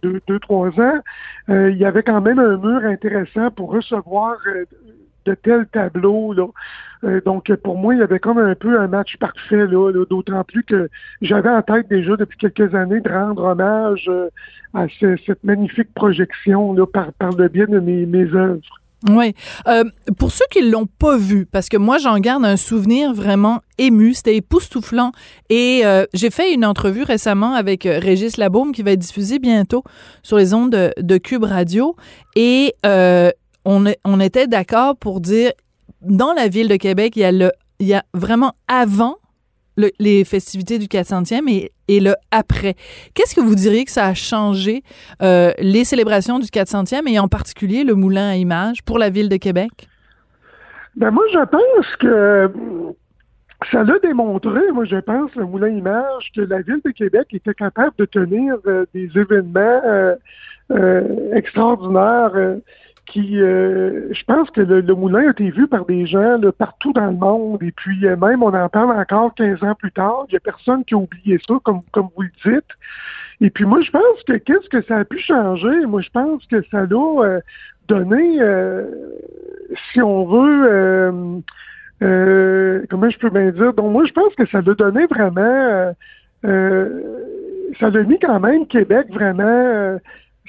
H: deux, deux, trois ans, il y avait quand même un mur intéressant pour recevoir de tels tableaux. Là. donc, pour moi, il y avait comme un peu un match parfait, là, d'autant plus que j'avais en tête déjà depuis quelques années de rendre hommage à cette magnifique projection là, par, par le biais de mes, mes œuvres.
C: Oui. Euh, pour ceux qui l'ont pas vu, parce que moi j'en garde un souvenir vraiment ému, c'était époustouflant. Et euh, j'ai fait une entrevue récemment avec euh, Régis Labaume qui va être diffusée bientôt sur les ondes de, Cube Radio. Et on, on était d'accord pour dire, dans la ville de Québec, il y a, le, il y a vraiment avant les festivités du 400e et, le après. Qu'est-ce que vous diriez que ça a changé euh, les célébrations du 400e et en particulier le moulin à images pour la ville de Québec?
H: Ben moi, je pense que ça l'a démontré, moi je pense, le Moulin Image, que la Ville de Québec était capable de tenir euh, des événements euh, extraordinaires qui, euh, je pense que le, moulin a été vu par des gens partout dans le monde. Et puis euh, même, on en parle encore 15 ans plus tard. Il n'y a personne qui a oublié ça, comme, comme vous le dites. Et puis moi, je pense que qu'est-ce que ça a pu changer? Moi, je pense que ça l'a euh, donné, si on veut, comment je peux bien dire? Donc moi, je pense que ça l'a donné vraiment, ça l'a mis quand même Québec vraiment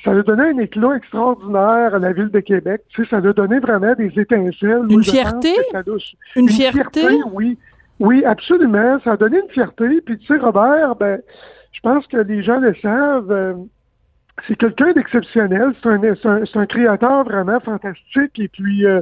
H: ça a donné un éclat extraordinaire à la ville de Québec. Tu sais, ça a donné vraiment des étincelles.
C: Une fierté? Une, fierté?
H: Oui. Oui, absolument. Ça a donné une fierté. Puis tu sais, Robert, ben, je pense que les gens le savent. Euh, c'est quelqu'un d'exceptionnel. C'est un, un, un, créateur vraiment fantastique. Et puis, euh,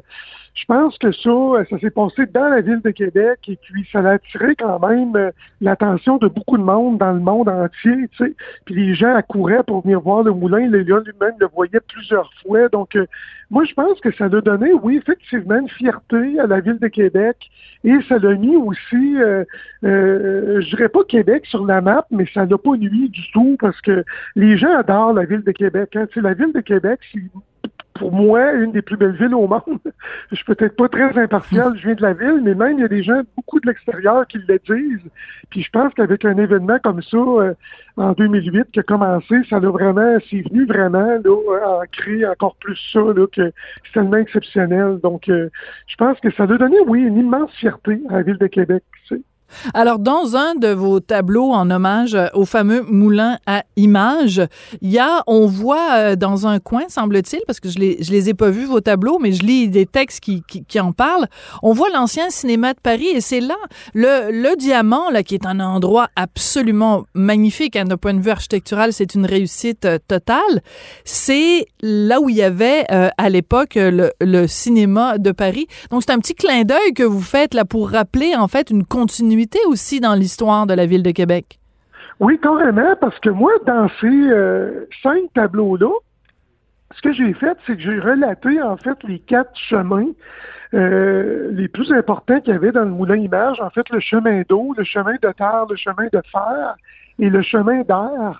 H: je pense que ça, ça s'est passé dans la ville de Québec et puis ça a attiré quand même euh, l'attention de beaucoup de monde dans le monde entier, tu sais. Puis les gens accouraient pour venir voir le moulin. Le lion lui-même le voyait plusieurs fois. Donc, euh, moi, je pense que ça a donné, oui, effectivement, une fierté à la ville de Québec et ça l'a mis aussi, euh, euh, je dirais pas Québec sur la map, mais ça l'a pas nuit du tout parce que les gens adorent la ville de Québec. Hein. Tu sais, la ville de Québec, c'est pour moi, une des plus belles villes au monde. Je suis peut-être pas très impartial, je viens de la ville, mais même il y a des gens, beaucoup de l'extérieur, qui le disent. Puis je pense qu'avec un événement comme ça, euh, en 2008, qui a commencé, ça a vraiment, c'est venu vraiment là, créer encore plus ça, là, que c'est tellement exceptionnel. Donc, euh, je pense que ça a donné, oui, une immense fierté à la ville de Québec. Tu sais.
C: Alors, dans un de vos tableaux en hommage au fameux moulin à images, il y a, on voit euh, dans un coin, semble-t-il, parce que je les, je les ai pas vus, vos tableaux, mais je lis des textes qui, qui, en parlent, on voit l'ancien cinéma de Paris et c'est là, le, le diamant, là, qui est un endroit absolument magnifique, d'un point de vue architectural, c'est une réussite euh, totale. C'est là où il y avait, euh, à l'époque, le, le cinéma de Paris. Donc, c'est un petit clin d'œil que vous faites, là, pour rappeler, en fait, une continuité aussi dans l'histoire de la ville de Québec?
H: Oui, carrément, parce que moi, dans ces euh, cinq tableaux-là, ce que j'ai fait, c'est que j'ai relaté en fait les quatre chemins euh, les plus importants qu'il y avait dans le moulin image. En fait, le chemin d'eau, le chemin de terre, le chemin de fer et le chemin d'air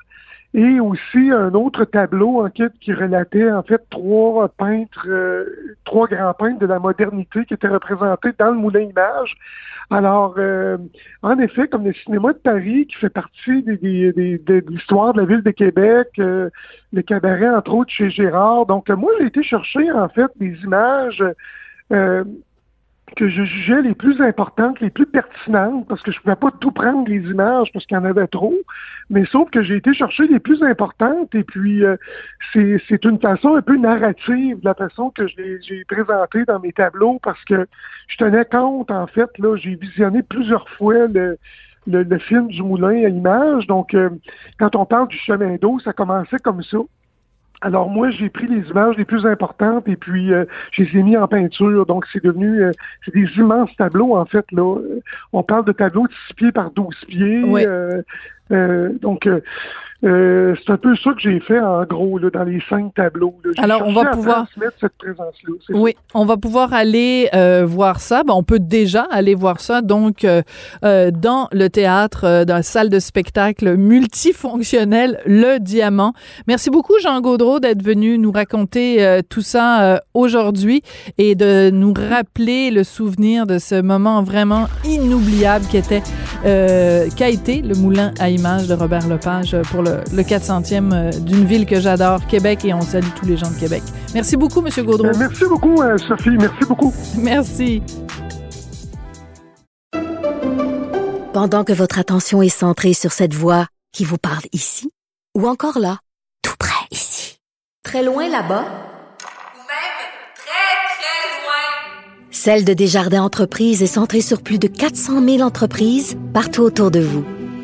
H: et aussi un autre tableau en fait qui relatait en fait trois peintres, euh, trois grands peintres de la modernité qui étaient représentés dans le Moulin Image. Alors, euh, en effet, comme le cinéma de Paris qui fait partie des, des, des, de l'histoire de la ville de Québec, euh, le cabaret entre autres chez Gérard. Donc, moi, j'ai été chercher en fait des images que je jugeais les plus importantes, les plus pertinentes, parce que je ne pouvais pas tout prendre les images parce qu'il y en avait trop, mais sauf que j'ai été chercher les plus importantes et puis euh, c'est une façon un peu narrative de la façon que j'ai présenté dans mes tableaux parce que je tenais compte, en fait, là, j'ai visionné plusieurs fois le, le, film du moulin à images. Donc, euh, quand on parle du chemin d'eau, ça commençait comme ça. Alors moi, j'ai pris les images les plus importantes et puis euh, je les ai mis en peinture. Donc c'est devenu euh, c'est des immenses tableaux en fait là. On parle de tableaux de 6 pieds par 12 pieds. Euh, donc euh, c'est un peu ça que j'ai fait en gros là, dans les cinq tableaux.
C: Alors on va pouvoir
H: cette présence-là.
C: Oui, on va pouvoir aller euh, voir ça. Ben, on peut déjà aller voir ça donc euh, euh dans le théâtre, dans la salle de spectacle multifonctionnelle Le Diamant. Merci beaucoup Jean Gaudreau d'être venu nous raconter tout ça aujourd'hui et de nous rappeler le souvenir de ce moment vraiment inoubliable qui était qu'a été le moulin à images de Robert Lepage pour le le, 400e euh, d'une ville que j'adore, Québec, et on salue tous les gens de Québec. Merci beaucoup, M. Gaudreau.
H: Euh, merci beaucoup, euh, Sophie. Merci beaucoup.
C: Merci.
B: Pendant que votre attention est centrée sur cette voix qui vous parle ici, ou encore là, tout près ici, très loin là-bas,
I: ou même très, très loin,
B: Celle de Desjardins Entreprises est centrée sur plus de 400 000 entreprises partout autour de vous.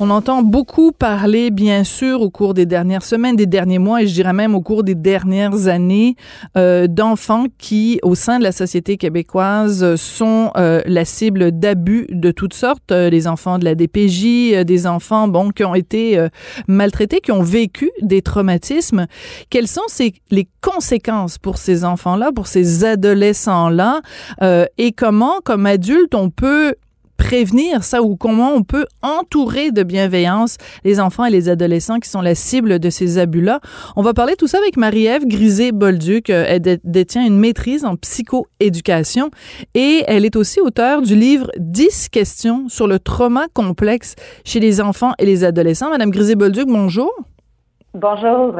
C: On entend beaucoup parler, bien sûr, au cours des dernières semaines, des derniers mois, et je dirais même au cours des dernières années, euh, d'enfants qui, au sein de la société québécoise, sont euh, la cible d'abus de toutes sortes. Euh, les enfants de la DPJ, euh, des enfants, bon, qui ont été euh, maltraités, qui ont vécu des traumatismes. Quelles sont ces, les conséquences pour ces enfants-là, pour ces adolescents-là, euh, et comment, comme adulte, on peut prévenir ça ou comment on peut entourer de bienveillance les enfants et les adolescents qui sont la cible de ces abus-là. On va parler tout ça avec Marie-Ève Grisé-Bolduc. Euh, Elle dé- détient une maîtrise en psychoéducation et elle est aussi auteure du livre 10 questions sur le trauma complexe chez les enfants et les adolescents. Madame Grisé-Bolduc, bonjour.
J: Bonjour.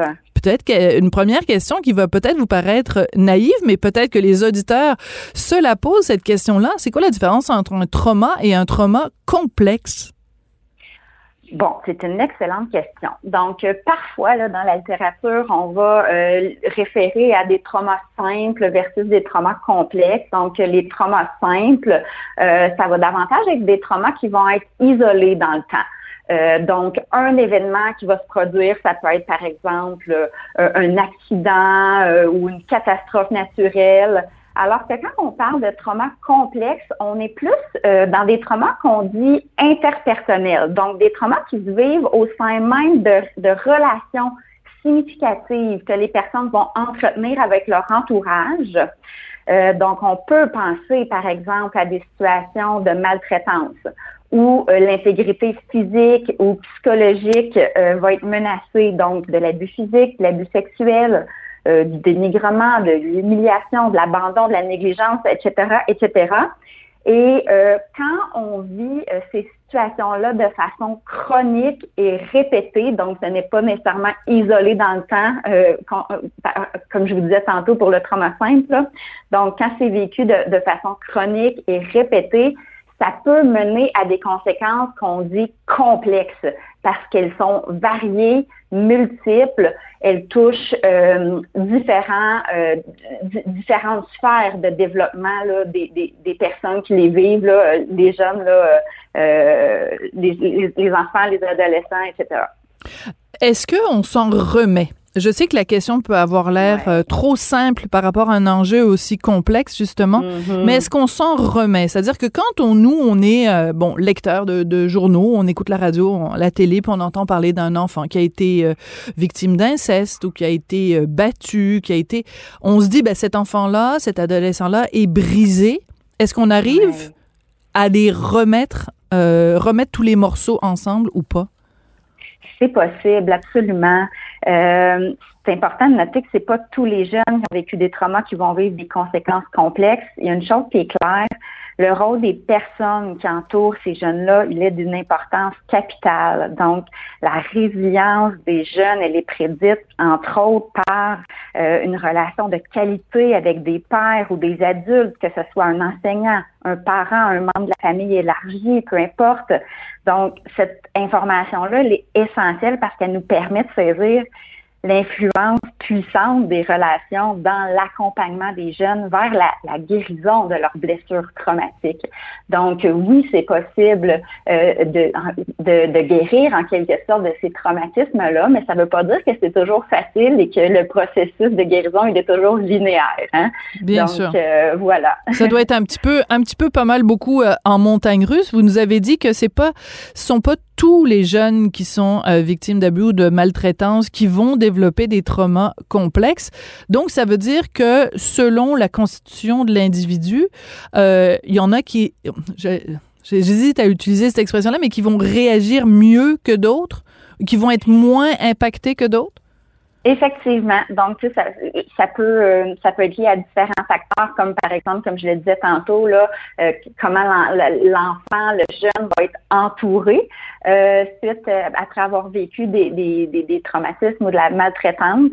C: Peut-être qu'une première question qui va peut-être vous paraître naïve, mais peut-être que les auditeurs se la posent, cette question-là. C'est quoi la différence entre un trauma et un trauma complexe?
J: Bon, c'est une excellente question. Donc, euh, parfois, dans la littérature, on va euh, référer à des traumas simples versus des traumas complexes. Donc, les traumas simples, euh, ça va davantage être des traumas qui vont être isolés dans le temps. Euh, donc, un événement qui va se produire, ça peut être par exemple euh, un accident euh, ou une catastrophe naturelle. Alors que quand on parle de trauma complexe, on est plus euh, dans des traumas qu'on dit interpersonnels, donc des traumas qui se vivent au sein même de, de relations significatives que les personnes vont entretenir avec leur entourage. Euh, donc, on peut penser, par exemple, à des situations de maltraitance où euh, l'intégrité physique ou psychologique euh, va être menacée, donc de l'abus physique, de l'abus sexuel, euh, du dénigrement, de l'humiliation, de l'abandon, de la négligence, etc., etc. Et euh, quand on vit euh, ces situations-là de façon chronique et répétée, donc ce n'est pas nécessairement isolé dans le temps, euh, comme je vous disais tantôt pour le trauma simple, là. donc quand c'est vécu de, de façon chronique et répétée, ça peut mener à des conséquences qu'on dit complexes parce qu'elles sont variées, multiples, elles touchent euh, différents, euh, di- différentes sphères de développement là, des, des, des personnes qui les vivent, là, euh, les jeunes, là, euh, les, les, les enfants, les adolescents, etc.
C: Est-ce qu'on s'en remet? Je sais que la question peut avoir l'air euh, trop simple par rapport à un enjeu aussi complexe, justement,
J: Mhm.
C: mais est-ce qu'on s'en remet? C'est-à-dire que quand on, nous, on est, euh, bon, lecteur de, de journaux, on écoute la radio, on- la télé, puis on entend parler d'un enfant qui a été euh, victime d'inceste ou qui a été euh, battu, qui a été... On se dit, ben, cet enfant-là, cet adolescent-là est brisé. Est-ce qu'on arrive à les remettre, euh, remettre tous les morceaux ensemble ou pas?
J: C'est possible, absolument. Euh, c'est important de noter que c'est pas tous les jeunes qui ont vécu des traumas qui vont vivre des conséquences complexes. Il y a une chose qui est claire, le rôle des personnes qui entourent ces jeunes-là, il est d'une importance capitale. Donc, la résilience des jeunes, elle est prédite, entre autres, par euh, une relation de qualité avec des pères ou des adultes, que ce soit un enseignant, un parent, un membre de la famille élargie, peu importe. Donc, cette information-là, elle est essentielle parce qu'elle nous permet de saisir l'influence puissante des relations dans l'accompagnement des jeunes vers la, la guérison de leurs blessures traumatiques. Donc, oui, c'est possible euh, de, de, de guérir en quelque sorte de ces traumatismes-là, mais ça ne veut pas dire que c'est toujours facile et que le processus de guérison, il est toujours linéaire. Hein?
C: Bien
J: Donc,
C: sûr.
J: euh, voilà.
C: Ça doit être un petit peu, un petit peu pas mal beaucoup euh, en montagne russe. Vous nous avez dit que c'est pas, ce sont pas tous les jeunes qui sont euh, victimes d'abus ou de maltraitance qui vont développer des traumas complexes. Donc, ça veut dire que selon la constitution de l'individu, euh, il y en a qui, j'hésite à utiliser cette expression-là, mais qui vont réagir mieux que d'autres, qui vont être moins impactés que d'autres?
J: Effectivement. Donc, ça, peut euh, ça peut être lié à différents facteurs, comme par exemple, comme je le disais tantôt, là, euh, comment l'en- l'enfant, le jeune va être entouré euh, suite après avoir vécu des, traumatismes ou de la maltraitance.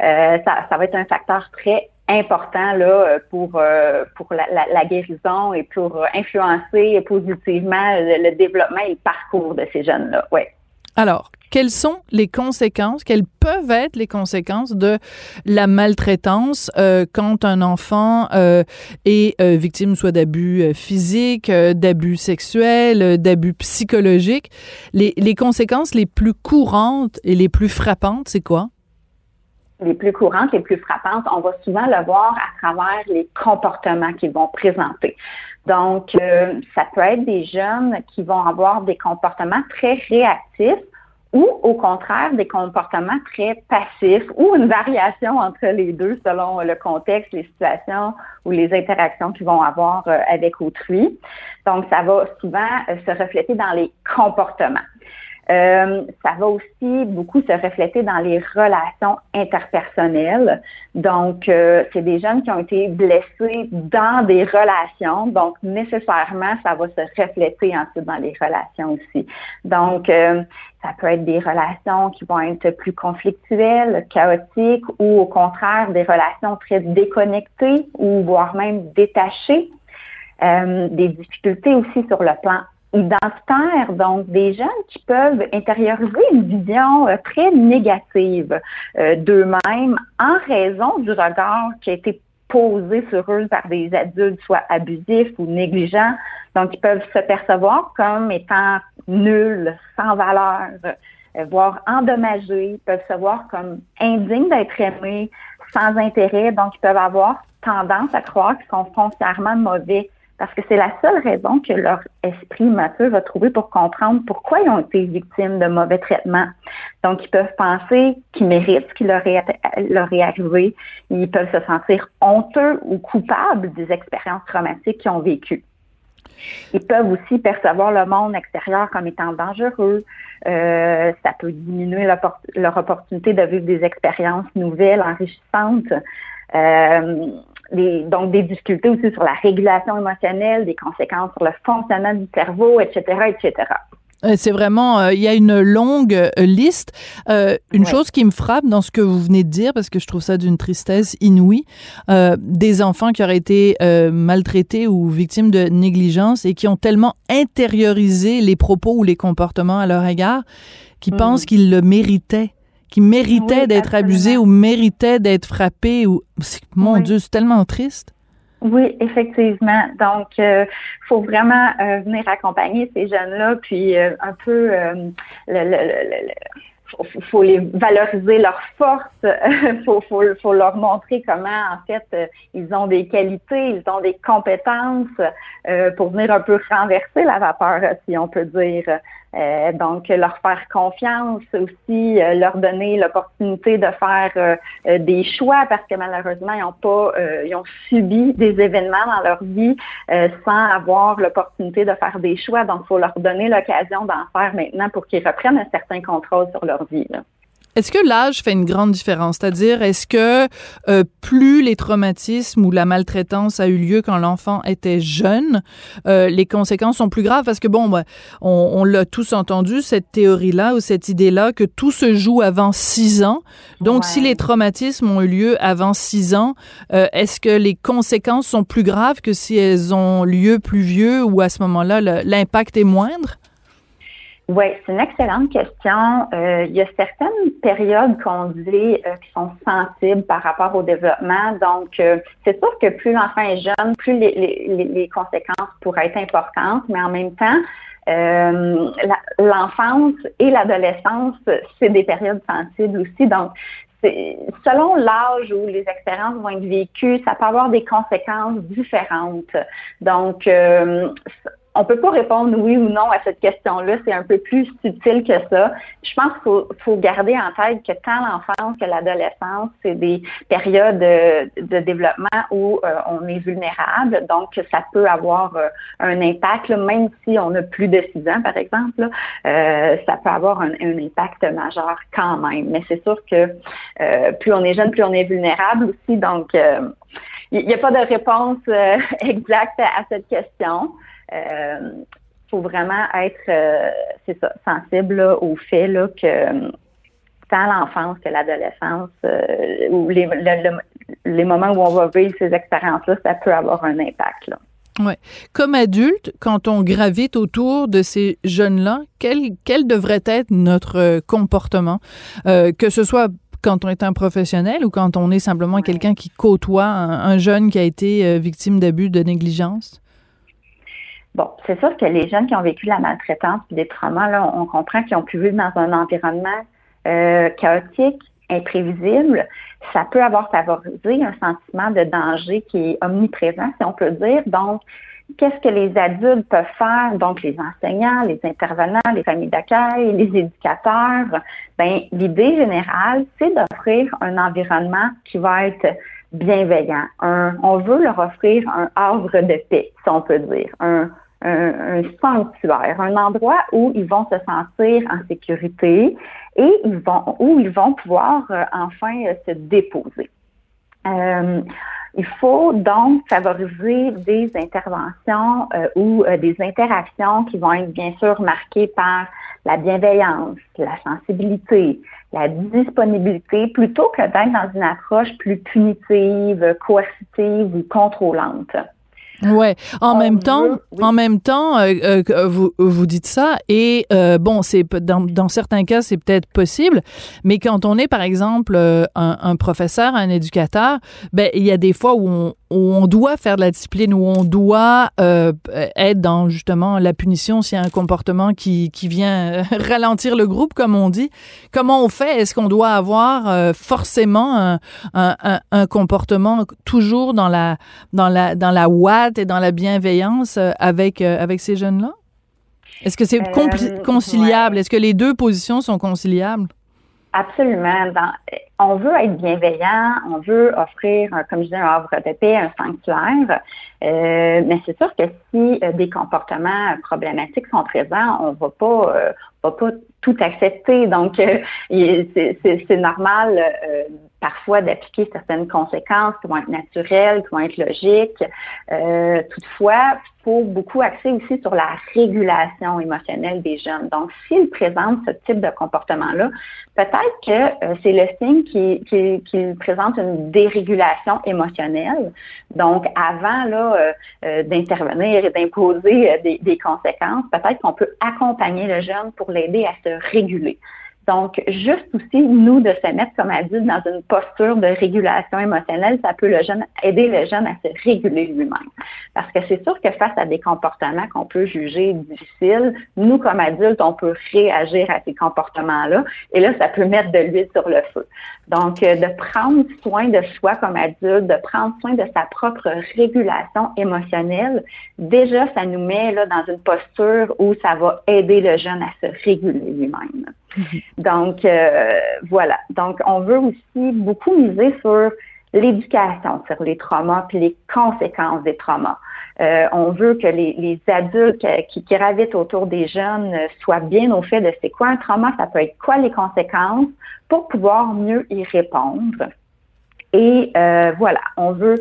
J: Ça, va être un facteur très important là pour la, guérison et pour influencer positivement le, le développement et le parcours de ces jeunes là. Ouais.
C: Alors, quelles sont les conséquences, quelles peuvent être les conséquences de la maltraitance euh, quand un enfant euh, est euh, victime soit d'abus physiques, d'abus sexuels, d'abus psychologiques? Les, les conséquences les plus courantes et les plus frappantes, c'est quoi?
J: les plus courantes, les plus frappantes, on va souvent le voir à travers les comportements qu'ils vont présenter. Donc, ça peut être des jeunes qui vont avoir des comportements très réactifs ou au contraire des comportements très passifs ou une variation entre les deux selon le contexte, les situations ou les interactions qu'ils vont avoir euh, avec autrui. Donc, ça va souvent euh, se refléter dans les comportements. Euh, ça va aussi beaucoup se refléter dans les relations interpersonnelles. Donc, euh, c'est des jeunes qui ont été blessés dans des relations. Donc, nécessairement, ça va se refléter ensuite dans les relations aussi. Donc, euh, ça peut être des relations qui vont être plus conflictuelles, chaotiques ou au contraire des relations très déconnectées ou voire même détachées. des difficultés aussi sur le plan identitaires, donc des jeunes qui peuvent intérioriser une vision euh, très négative euh, d'eux-mêmes en raison du regard qui a été posé sur eux par des adultes, soit abusifs ou négligents. Donc, ils peuvent se percevoir comme étant nuls, sans valeur, euh, voire endommagés. Peuvent se voir comme indignes d'être aimés, sans intérêt. Donc, ils peuvent avoir tendance à croire qu'ils sont foncièrement mauvais parce que c'est la seule raison que leur esprit mature va trouver pour comprendre pourquoi ils ont été victimes de mauvais traitements. Donc, ils peuvent penser qu'ils méritent ce qui leur est, leur est arrivé. Ils peuvent se sentir honteux ou coupables des expériences traumatiques qu'ils ont vécues. Ils peuvent aussi percevoir le monde extérieur comme étant dangereux. Euh, ça peut diminuer leur opportunité de vivre des expériences nouvelles, enrichissantes. Euh, donc des difficultés aussi sur la régulation émotionnelle, des conséquences sur le fonctionnement du cerveau, etc., etc.
C: Euh, c'est vraiment, euh, il y a une longue euh, liste. une chose qui me frappe dans ce que vous venez de dire, parce que je trouve ça d'une tristesse inouïe, des enfants qui auraient été maltraités ou victimes de négligence et qui ont tellement intériorisé les propos ou les comportements à leur égard qu'ils mm. pensent qu'ils le méritaient qui méritait d'être abusé ou méritait d'être frappé ou mon Dieu, c'est tellement triste.
J: Oui, effectivement. Donc, il euh, faut vraiment euh, venir accompagner ces jeunes-là, puis euh, un peu le, faut, les valoriser leurs forces, faut, faut, faut leur montrer comment en fait ils ont des qualités, ils ont des compétences pour venir un peu renverser la vapeur, si on peut dire. Euh, donc, leur faire confiance aussi, euh, leur donner l'opportunité de faire euh, des choix parce que malheureusement, ils ont pas, ils ont subi des événements dans leur vie sans avoir l'opportunité de faire des choix. Donc, il faut leur donner l'occasion d'en faire maintenant pour qu'ils reprennent un certain contrôle sur leur vie. Là.
C: Est-ce que l'âge fait une grande différence? C'est-à-dire, est-ce que euh, plus les traumatismes ou la maltraitance a eu lieu quand l'enfant était jeune, euh, les conséquences sont plus graves? Parce que, bon, ben, on, l'a tous entendu, cette théorie-là ou cette idée-là que tout se joue avant six ans. Donc, si les traumatismes ont eu lieu avant six ans, euh, est-ce que les conséquences sont plus graves que si elles ont lieu plus vieux ou à ce moment-là, l'impact est moindre?
J: Oui, c'est une excellente question. Euh, il y a certaines périodes qu'on dit euh, qui sont sensibles par rapport au développement. Donc, euh, c'est sûr que plus l'enfant est jeune, plus les, les, les, conséquences pourraient être importantes, mais en même temps, l'enfance et l'adolescence, c'est des périodes sensibles aussi. Donc, selon l'âge où les expériences vont être vécues, ça peut avoir des conséquences différentes. Donc, on peut pas répondre oui ou non à cette question-là. C'est un peu plus subtil que ça. Je pense qu'il faut, garder en tête que tant l'enfance que l'adolescence, c'est des périodes de, développement où euh, on est vulnérable. Donc, ça peut avoir euh, un impact, même si on a plus de 6 ans, par exemple. Euh, ça peut avoir un, impact majeur quand même. Mais c'est sûr que plus on est jeune, plus on est vulnérable aussi. Donc, il n'y a pas de réponse exacte à cette question faut vraiment être euh, c'est ça, sensible au fait là, que euh, tant l'enfance que l'adolescence ou les, les moments où on va vivre ces expériences-là, ça peut avoir un impact. Là.
C: Ouais. Comme adulte, quand on gravite autour de ces jeunes-là, quel, quel devrait être notre euh, comportement, euh, que ce soit quand on est un professionnel ou quand on est simplement quelqu'un qui côtoie un, jeune qui a été euh, victime d'abus, de négligence?
J: Bon, c'est sûr que les jeunes qui ont vécu la maltraitance et des traumas, on comprend qu'ils ont pu vivre dans un environnement euh, chaotique, imprévisible. Ça peut avoir favorisé un sentiment de danger qui est omniprésent, si on peut dire. Donc, qu'est-ce que les adultes peuvent faire, donc les enseignants, les intervenants, les familles d'accueil, les éducateurs, ben l'idée générale, c'est d'offrir un environnement qui va être bienveillant. on veut leur offrir un havre de paix, si on peut dire, un, un, sanctuaire, un endroit où ils vont se sentir en sécurité et ils vont où ils vont pouvoir euh, enfin euh, se déposer. Euh, il faut donc favoriser des interventions euh, ou des interactions qui vont être bien sûr marquées par la bienveillance, la sensibilité, la disponibilité, plutôt que d'être dans une approche plus punitive, coercitive ou contrôlante.
C: Ouais. En même temps, en même temps, euh, euh, vous vous dites ça et euh, bon, c'est dans, dans certains cas c'est peut-être possible, mais quand on est par exemple un, un, professeur, un éducateur, ben il y a des fois où on, où on doit faire de la discipline, où on doit euh, être dans justement la punition s'il y a un comportement qui, qui vient ralentir le groupe, comme on dit. Comment on fait? Est-ce qu'on doit avoir euh, forcément un, un, un, comportement toujours dans la, dans la, dans la ouate et dans la bienveillance euh, avec, avec ces jeunes-là? Est-ce que c'est conciliable? Est-ce que les deux positions sont conciliables?
J: Absolument. On veut être bienveillant, on veut offrir, comme je disais, un havre de paix, un sanctuaire, euh, mais c'est sûr que si euh, des comportements problématiques sont présents, on va pas, euh, va pas tout accepter. Donc, c'est normal parfois d'appliquer certaines conséquences qui vont être naturelles, qui vont être logiques. Euh, toutefois, faut beaucoup axer aussi sur la régulation émotionnelle des jeunes. Donc, s'ils présentent ce type de comportement-là, peut-être que euh, c'est le signe qu'ils qu présentent une dérégulation émotionnelle. Donc, avant là euh, euh, d'intervenir et d'imposer des, des conséquences, peut-être qu'on peut accompagner le jeune pour l'aider à se réguler. Donc, juste aussi, nous, de se mettre comme adultes dans une posture de régulation émotionnelle, ça peut aider le jeune à se réguler lui-même. Parce que c'est sûr que face à des comportements qu'on peut juger difficiles, nous, comme adultes, on peut réagir à ces comportements-là. Et là, ça peut mettre de l'huile sur le feu. Donc, euh, de prendre soin de soi comme adulte, de prendre soin de sa propre régulation émotionnelle, déjà, ça nous met là dans une posture où ça va aider le jeune à se réguler lui-même. Mhm. Donc, euh, voilà. Donc, on veut aussi beaucoup miser sur l'éducation, sur les traumas puis les conséquences des traumas. Euh, on veut que les, adultes qui, gravitent autour des jeunes soient bien au fait de c'est quoi un trauma, ça peut être quoi les conséquences pour pouvoir mieux y répondre. Et euh, voilà, on veut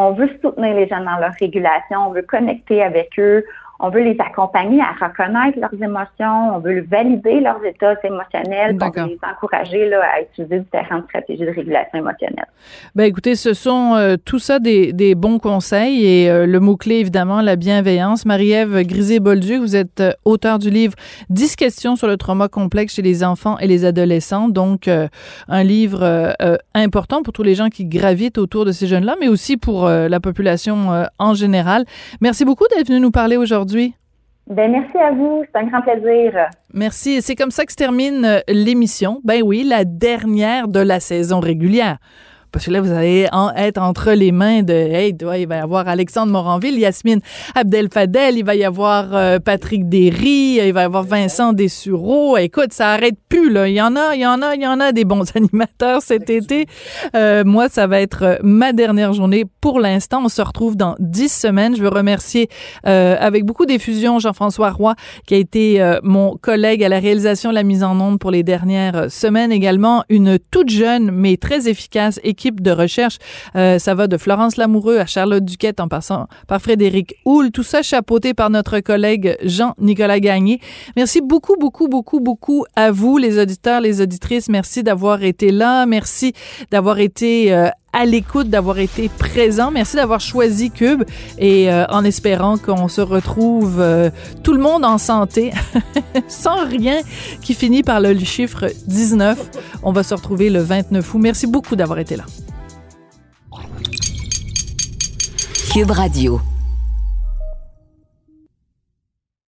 J: on veut soutenir les jeunes dans leur régulation, on veut connecter avec eux, on veut les accompagner à reconnaître leurs émotions, on veut valider leurs états émotionnels, on veut les encourager là, à utiliser différentes stratégies de régulation émotionnelle.
C: Ben écoutez, ce sont euh, tout ça des, des, bons conseils et euh, le mot-clé évidemment la bienveillance. Marie-Ève Grisé-Bolduc, vous êtes euh, auteur du livre 10 questions sur le trauma complexe chez les enfants et les adolescents, donc un livre important pour tous les gens qui gravitent autour de ces jeunes-là, mais aussi pour la population en général. Merci beaucoup d'être venu nous parler aujourd'hui
J: ben, merci à vous, c'est un grand plaisir.
C: Merci. C'est comme ça que se termine euh, l'émission. Ben oui, la dernière de la saison régulière. Parce que là, vous allez être entre les mains de, hey, il va y avoir Alexandre Moranville, Yasmine Abdel-Fadel, il va y avoir euh, Patrick Derry, il va y avoir Vincent Dessureau. Écoute, ça arrête plus, là. Il y en a, il y en a, il y en a des bons animateurs cet été. Euh, moi, ça va être euh, ma dernière journée pour l'instant. On se retrouve dans dix semaines. Je veux remercier avec beaucoup d'effusion Jean-François Roy, qui a été mon collègue à la réalisation de la mise en onde pour les dernières semaines. Également, une toute jeune, mais très efficace équipe équipe de recherche. Euh, ça va de Florence Lamoureux à Charlotte Duquette en passant par Frédéric Houle. Tout ça chapeauté par notre collègue Jean-Nicolas Gagné. Merci beaucoup, beaucoup, beaucoup, beaucoup à vous, les auditeurs, les auditrices. Merci d'avoir été là. Merci d'avoir été euh, à l'écoute, d'avoir été présent. Merci d'avoir choisi Cube et euh, en espérant qu'on se retrouve euh, tout le monde en santé, sans rien qui finit par le chiffre 19. On va se retrouver le 29 août. Merci beaucoup d'avoir été là.
B: Cube Radio.